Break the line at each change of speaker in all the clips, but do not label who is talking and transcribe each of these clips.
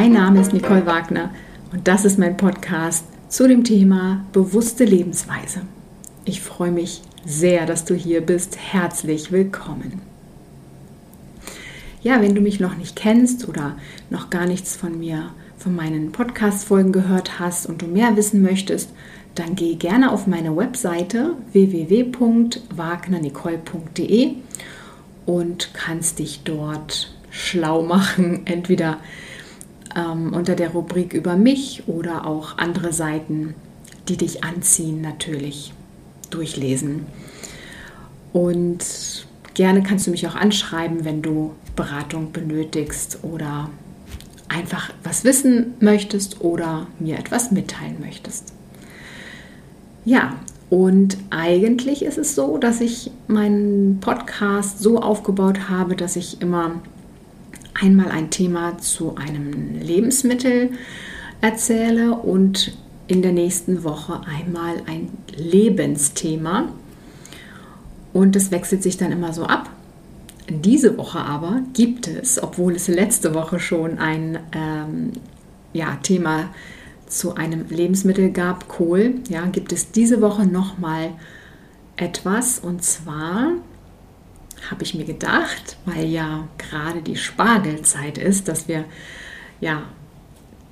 Mein Name ist Nicole Wagner und das ist mein Podcast zu dem Thema bewusste Lebensweise. Ich freue mich sehr, dass du hier bist. Herzlich willkommen. Ja, wenn du mich noch nicht kennst oder noch gar nichts von mir, von meinen Podcast-Folgen gehört hast und du mehr wissen möchtest, dann geh gerne auf meine Webseite www.wagnernicole.de und kannst dich dort schlau machen, entweder ähm, unter der Rubrik über mich oder auch andere Seiten, die dich anziehen, natürlich durchlesen. Und gerne kannst du mich auch anschreiben, wenn du Beratung benötigst oder einfach was wissen möchtest oder mir etwas mitteilen möchtest. Ja, und eigentlich ist es so, dass ich meinen Podcast so aufgebaut habe, dass ich immer einmal ein Thema zu einem Lebensmittel erzähle und in der nächsten Woche einmal ein Lebensthema. Und das wechselt sich dann immer so ab. Diese Woche aber gibt es, obwohl es letzte Woche schon ein ähm, ja, Thema zu einem Lebensmittel gab, Kohl, ja, gibt es diese Woche nochmal etwas. Und zwar habe ich mir gedacht, weil ja gerade die Spargelzeit ist, dass wir, ja,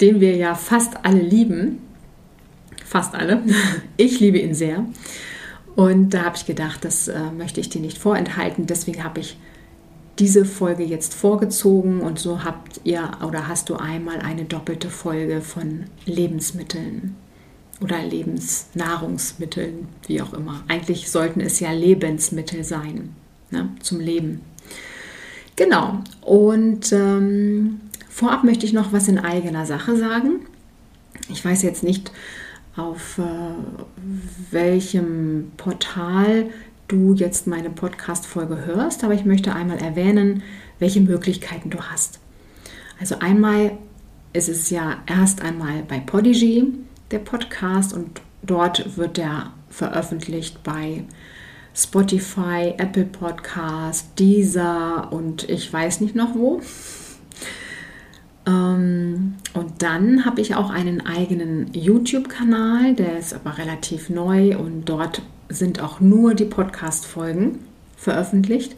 den wir ja fast alle lieben, fast alle, ich liebe ihn sehr. Und da habe ich gedacht, das äh, möchte ich dir nicht vorenthalten. Deswegen habe ich diese Folge jetzt vorgezogen und so habt ihr oder hast du einmal eine doppelte Folge von Lebensmitteln oder Lebensnahrungsmitteln, wie auch immer. Eigentlich sollten es ja Lebensmittel sein ne, zum Leben. Genau. Und ähm, vorab möchte ich noch was in eigener Sache sagen. Ich weiß jetzt nicht, auf äh, welchem Portal du jetzt meine Podcast-Folge hörst, aber ich möchte einmal erwähnen, welche Möglichkeiten du hast. Also einmal ist es ja erst einmal bei Podigy der Podcast und dort wird der veröffentlicht bei Spotify, Apple Podcast, Deezer und ich weiß nicht noch wo. Ähm, und dann habe ich auch einen eigenen YouTube-Kanal, der ist aber relativ neu und dort sind auch nur die Podcast-Folgen veröffentlicht.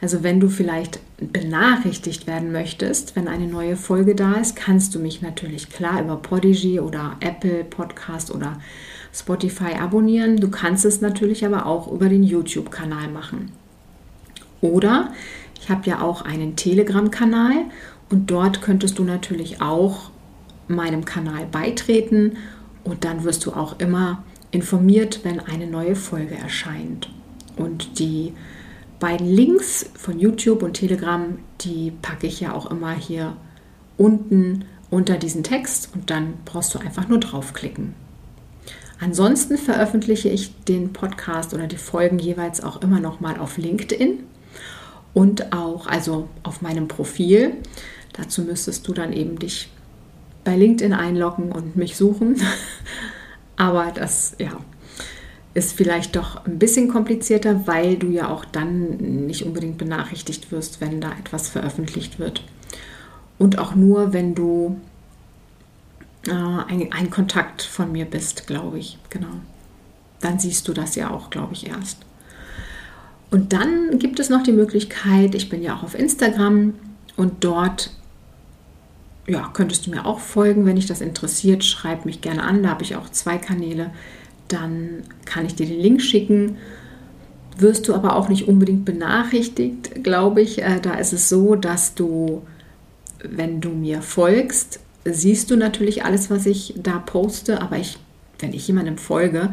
Also wenn du vielleicht benachrichtigt werden möchtest, wenn eine neue Folge da ist, kannst du mich natürlich klar über Podigy oder Apple Podcast oder Spotify abonnieren. Du kannst es natürlich aber auch über den YouTube-Kanal machen. Oder ich habe ja auch einen Telegram-Kanal und dort könntest du natürlich auch meinem Kanal beitreten und dann wirst du auch immer informiert, wenn eine neue Folge erscheint. Und die beiden Links von YouTube und Telegram, die packe ich ja auch immer hier unten unter diesen Text und dann brauchst du einfach nur draufklicken. Ansonsten veröffentliche ich den Podcast oder die Folgen jeweils auch immer noch mal auf LinkedIn und auch also auf meinem Profil. Dazu müsstest du dann eben dich bei LinkedIn einloggen und mich suchen. Aber das, ja, ist vielleicht doch ein bisschen komplizierter, weil du ja auch dann nicht unbedingt benachrichtigt wirst, wenn da etwas veröffentlicht wird. Und auch nur, wenn du äh, ein, ein Kontakt von mir bist, glaube ich. Genau. Dann siehst du das ja auch, glaube ich, erst. Und dann gibt es noch die Möglichkeit, ich bin ja auch auf Instagram und dort ja, könntest du mir auch folgen, wenn dich das interessiert. Schreib mich gerne an, da habe ich auch zwei Kanäle. Dann kann ich dir den Link schicken. Wirst du aber auch nicht unbedingt benachrichtigt, glaube ich. Äh, da ist es so, dass du, wenn du mir folgst, siehst du natürlich alles, was ich da poste. Aber ich, wenn ich jemandem folge,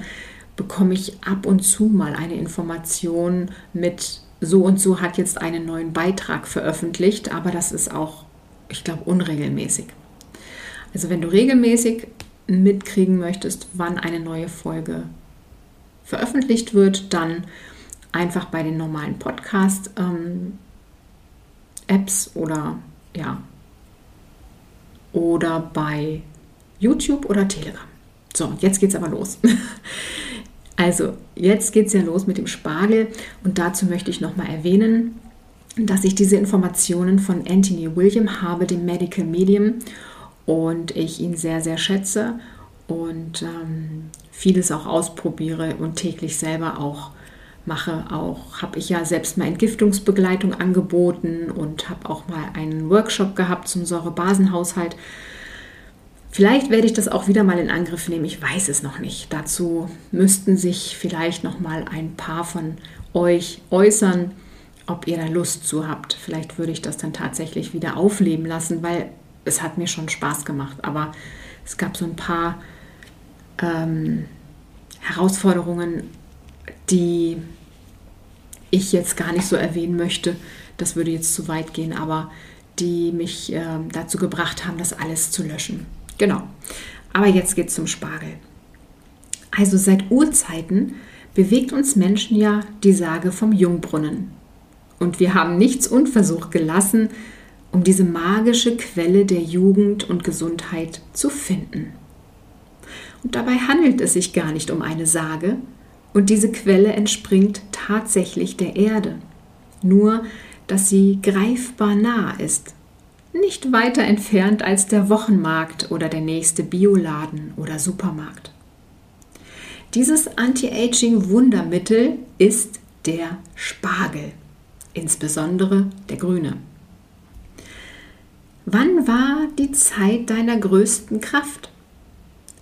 bekomme ich ab und zu mal eine Information mit, so und so hat jetzt einen neuen Beitrag veröffentlicht. Aber das ist auch ich glaube, unregelmäßig. Also wenn du regelmäßig mitkriegen möchtest, wann eine neue Folge veröffentlicht wird, dann einfach bei den normalen Podcast-Apps ähm, oder ja oder bei YouTube oder Telegram. So, jetzt geht's aber los. Also, jetzt geht es ja los mit dem Spargel und dazu möchte ich nochmal erwähnen, dass ich diese Informationen von Anthony William habe, dem Medical Medium. und ich ihn sehr, sehr schätze und ähm, vieles auch ausprobiere und täglich selber auch mache. Auch habe ich ja selbst mal Entgiftungsbegleitung angeboten und habe auch mal einen Workshop gehabt zum Säurebasenhaushalt. Vielleicht werde ich das auch wieder mal in Angriff nehmen. Ich weiß es noch nicht. Dazu müssten sich vielleicht noch mal ein paar von euch äußern, ob ihr da Lust zu habt. Vielleicht würde ich das dann tatsächlich wieder aufleben lassen, weil es hat mir schon Spaß gemacht. Aber es gab so ein paar ähm, Herausforderungen, die ich jetzt gar nicht so erwähnen möchte. Das würde jetzt zu weit gehen, aber die mich äh, dazu gebracht haben, das alles zu löschen. Genau. Aber jetzt geht es zum Spargel. Also seit Urzeiten bewegt uns Menschen ja die Sage vom Jungbrunnen. Und wir haben nichts unversucht gelassen, um diese magische Quelle der Jugend und Gesundheit zu finden. Und dabei handelt es sich gar nicht um eine Sage, und diese Quelle entspringt tatsächlich der Erde, nur dass sie greifbar nah ist, nicht weiter entfernt als der Wochenmarkt oder der nächste Bioladen oder Supermarkt. Dieses Anti-Aging-Wundermittel ist der Spargel, insbesondere der grüne. Wann war die Zeit deiner größten Kraft?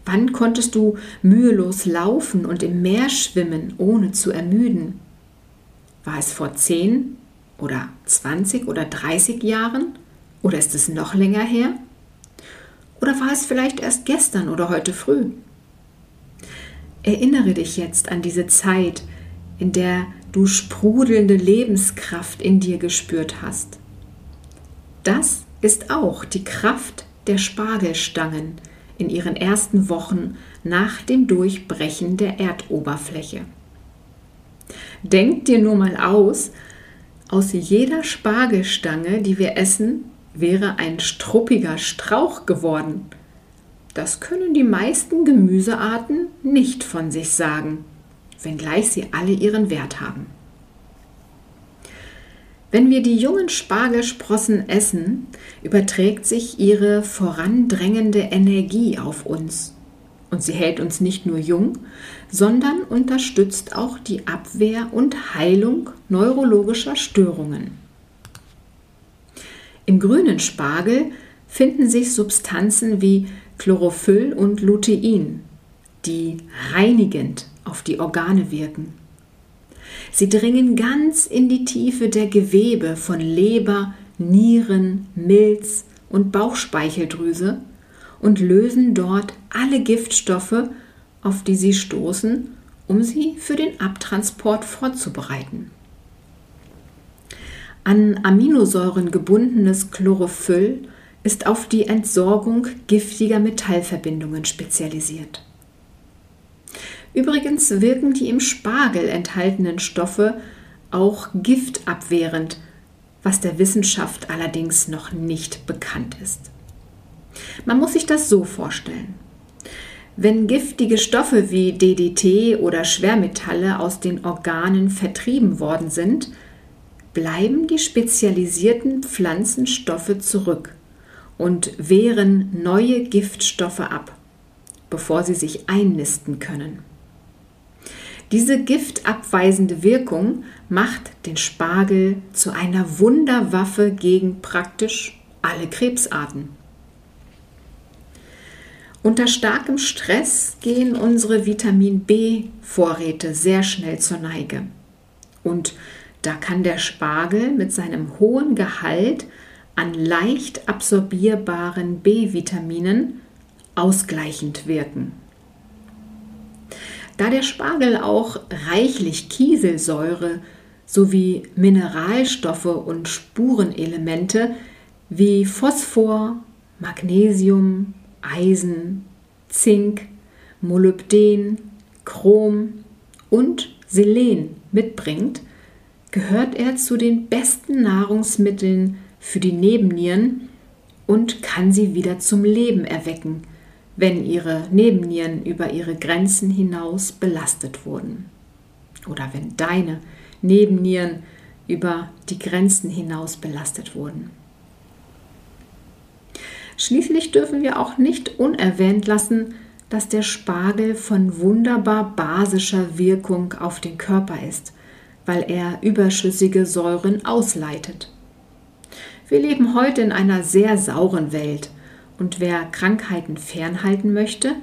Wann konntest du mühelos laufen und im Meer schwimmen, ohne zu ermüden? War es vor 10 oder 20 oder 30 Jahren? Oder ist es noch länger her? Oder war es vielleicht erst gestern oder heute früh? Erinnere dich jetzt an diese Zeit, in der du sprudelnde Lebenskraft in dir gespürt hast. Das ist auch die Kraft der Spargelstangen, in ihren ersten Wochen nach dem Durchbrechen der Erdoberfläche. Denkt dir nur mal aus, aus jeder Spargelstange, die wir essen, wäre ein struppiger Strauch geworden. Das können die meisten Gemüsearten nicht von sich sagen, wenngleich sie alle ihren Wert haben. Wenn wir die jungen Spargelsprossen essen, überträgt sich ihre vorandrängende Energie auf uns. Und sie hält uns nicht nur jung, sondern unterstützt auch die Abwehr und Heilung neurologischer Störungen. Im grünen Spargel finden sich Substanzen wie Chlorophyll und Lutein, die reinigend auf die Organe wirken. Sie dringen ganz in die Tiefe der Gewebe von Leber, Nieren, Milz und Bauchspeicheldrüse und lösen dort alle Giftstoffe, auf die sie stoßen, um sie für den Abtransport vorzubereiten. An Aminosäuren gebundenes Chlorophyll ist auf die Entsorgung giftiger Metallverbindungen spezialisiert. Übrigens wirken die im Spargel enthaltenen Stoffe auch giftabwehrend, was der Wissenschaft allerdings noch nicht bekannt ist. Man muss sich das so vorstellen. Wenn giftige Stoffe wie DDT oder Schwermetalle aus den Organen vertrieben worden sind, bleiben die spezialisierten Pflanzenstoffe zurück und wehren neue Giftstoffe ab, bevor sie sich einnisten können. Diese giftabweisende Wirkung macht den Spargel zu einer Wunderwaffe gegen praktisch alle Krebsarten. Unter starkem Stress gehen unsere Vitamin B-Vorräte sehr schnell zur Neige. Und da kann der Spargel mit seinem hohen Gehalt an leicht absorbierbaren B-Vitaminen ausgleichend wirken. Da der Spargel auch reichlich Kieselsäure sowie Mineralstoffe und Spurenelemente wie Phosphor, Magnesium, Eisen, Zink, Molybden, Chrom und Selen mitbringt, gehört er zu den besten Nahrungsmitteln für die Nebennieren und kann sie wieder zum Leben erwecken, wenn ihre Nebennieren über ihre Grenzen hinaus belastet wurden. Oder wenn deine Nebennieren über die Grenzen hinaus belastet wurden. Schließlich dürfen wir auch nicht unerwähnt lassen, dass der Spargel von wunderbar basischer Wirkung auf den Körper ist, weil er überschüssige Säuren ausleitet. Wir leben heute in einer sehr sauren Welt und wer Krankheiten fernhalten möchte,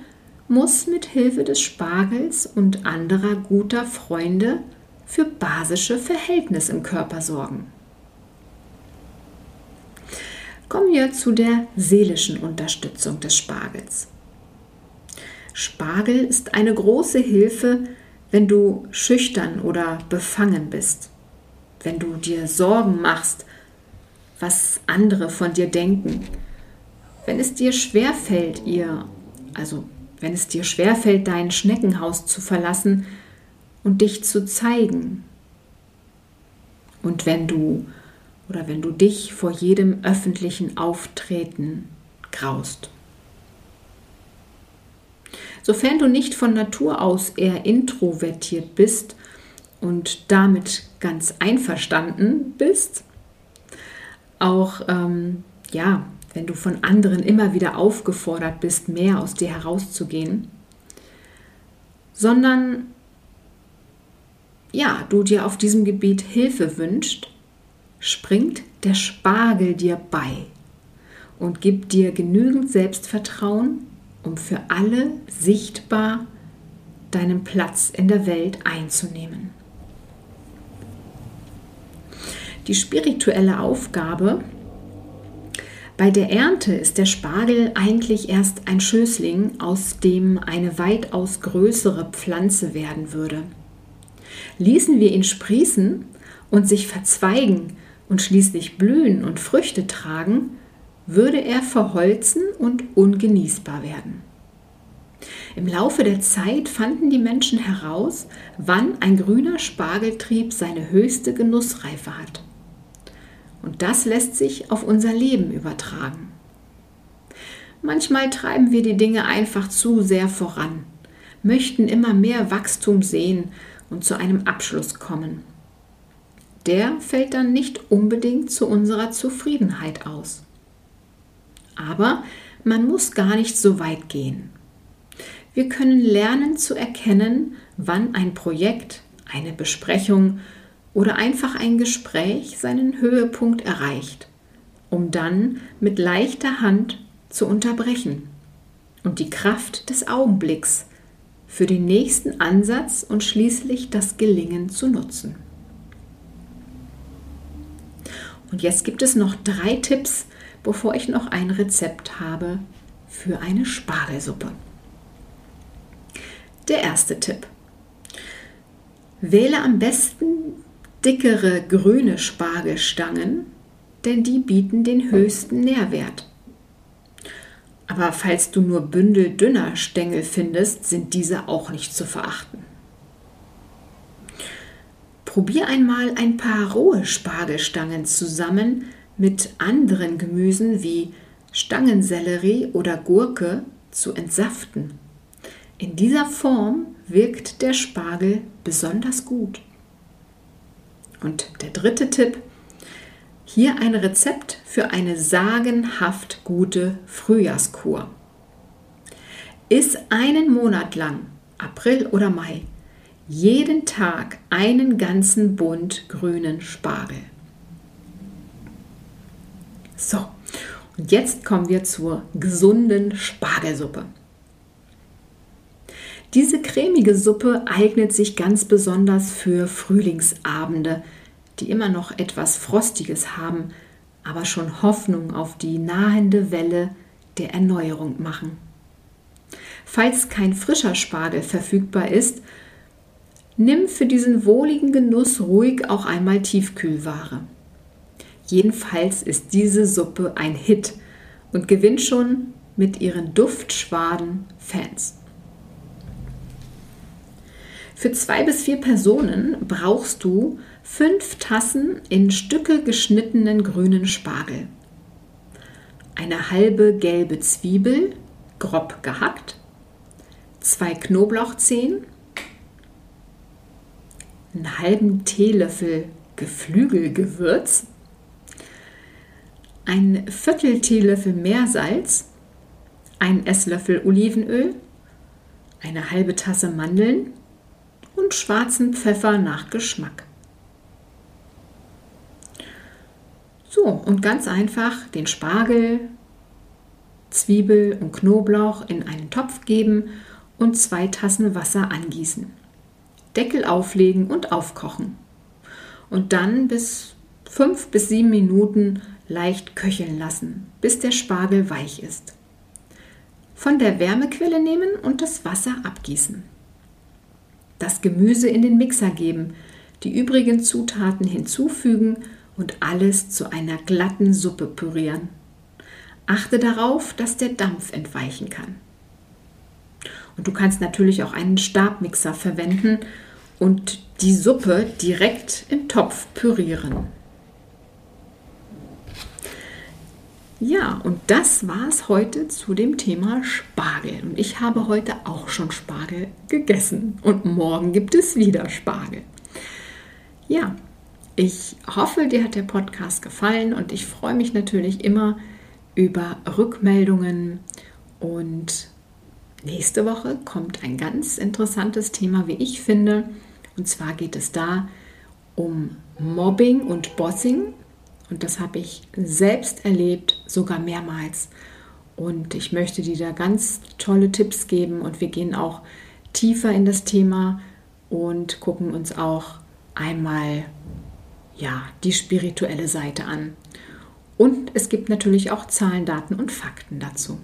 muss mit Hilfe des Spargels und anderer guter Freunde für basische Verhältnisse im Körper sorgen. Kommen wir zu der seelischen Unterstützung des Spargels. Spargel ist eine große Hilfe, wenn du schüchtern oder befangen bist, wenn du dir Sorgen machst, was andere von dir denken, wenn es dir schwerfällt, ihr, also wenn es dir schwerfällt, dein Schneckenhaus zu verlassen und dich zu zeigen. Und wenn du oder wenn du dich vor jedem öffentlichen Auftreten graust. Sofern du nicht von Natur aus eher introvertiert bist und damit ganz einverstanden bist, auch ähm, ja, wenn du von anderen immer wieder aufgefordert bist, mehr aus dir herauszugehen, sondern ja, du dir auf diesem Gebiet Hilfe wünschst, springt der Spargel dir bei und gibt dir genügend Selbstvertrauen, um für alle sichtbar deinen Platz in der Welt einzunehmen. Die spirituelle Aufgabe bei der Ernte ist der Spargel eigentlich erst ein Schößling, aus dem eine weitaus größere Pflanze werden würde. Ließen wir ihn sprießen und sich verzweigen und schließlich blühen und Früchte tragen, würde er verholzen und ungenießbar werden. Im Laufe der Zeit fanden die Menschen heraus, wann ein grüner Spargeltrieb seine höchste Genussreife hat. Und das lässt sich auf unser Leben übertragen. Manchmal treiben wir die Dinge einfach zu sehr voran, möchten immer mehr Wachstum sehen und zu einem Abschluss kommen. Der fällt dann nicht unbedingt zu unserer Zufriedenheit aus. Aber man muss gar nicht so weit gehen. Wir können lernen zu erkennen, wann ein Projekt, eine Besprechung oder einfach ein Gespräch seinen Höhepunkt erreicht, um dann mit leichter Hand zu unterbrechen und die Kraft des Augenblicks für den nächsten Ansatz und schließlich das Gelingen zu nutzen. Und jetzt gibt es noch drei Tipps, bevor ich noch ein Rezept habe für eine Spargelsuppe. Der erste Tipp. Wähle am besten dickere grüne Spargelstangen, denn die bieten den höchsten Nährwert. Aber falls du nur Bündel dünner Stängel findest, sind diese auch nicht zu verachten. Probier einmal ein paar rohe Spargelstangen zusammen mit anderen Gemüsen wie Stangensellerie oder Gurke zu entsaften. In dieser Form wirkt der Spargel besonders gut. Und der dritte Tipp, hier ein Rezept für eine sagenhaft gute Frühjahrskur. Iss einen Monat lang, April oder Mai, jeden Tag einen ganzen Bund grünen Spargel. So, und jetzt kommen wir zur gesunden Spargelsuppe. Diese cremige Suppe eignet sich ganz besonders für Frühlingsabende, die immer noch etwas Frostiges haben, aber schon Hoffnung auf die nahende Welle der Erneuerung machen. Falls kein frischer Spargel verfügbar ist, nimm für diesen wohligen Genuss ruhig auch einmal Tiefkühlware. Jedenfalls ist diese Suppe ein Hit und gewinnt schon mit ihren Duftschwaden Fans. Für zwei bis vier Personen brauchst du fünf Tassen in Stücke geschnittenen grünen Spargel, eine halbe gelbe Zwiebel, grob gehackt, zwei Knoblauchzehen, einen halben Teelöffel Geflügelgewürz, ein Viertel Teelöffel Meersalz, ein Esslöffel Olivenöl, eine halbe Tasse Mandeln und schwarzen Pfeffer nach Geschmack. So, und ganz einfach den Spargel, Zwiebel und Knoblauch in einen Topf geben und zwei Tassen Wasser angießen. Deckel auflegen und aufkochen. Und dann bis fünf bis sieben Minuten leicht köcheln lassen, bis der Spargel weich ist. Von der Wärmequelle nehmen und das Wasser abgießen. Das Gemüse in den Mixer geben, die übrigen Zutaten hinzufügen und alles zu einer glatten Suppe pürieren. Achte darauf, dass der Dampf entweichen kann. Und du kannst natürlich auch einen Stabmixer verwenden und die Suppe direkt im Topf pürieren. Ja, und das war es heute zu dem Thema Spargel. Und ich habe heute auch schon Spargel gegessen. Und morgen gibt es wieder Spargel. Ja, ich hoffe, dir hat der Podcast gefallen und ich freue mich natürlich immer über Rückmeldungen. Und nächste Woche kommt ein ganz interessantes Thema, wie ich finde. Und zwar geht es da um Mobbing und Bossing und das habe ich selbst erlebt, sogar mehrmals. Und ich möchte dir da ganz tolle Tipps geben und wir gehen auch tiefer in das Thema und gucken uns auch einmal ja, die spirituelle Seite an. Und es gibt natürlich auch Zahlen, Daten und Fakten dazu.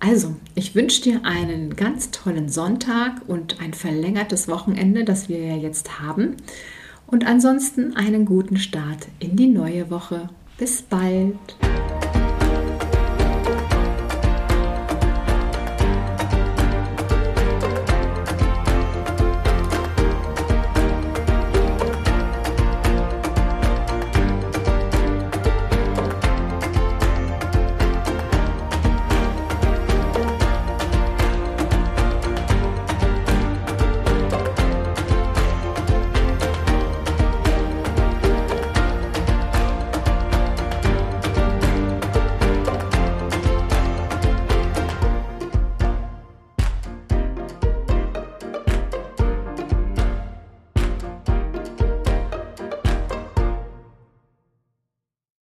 Also, ich wünsche dir einen ganz tollen Sonntag und ein verlängertes Wochenende, das wir ja jetzt haben. Und ansonsten einen guten Start in die neue Woche. Bis bald.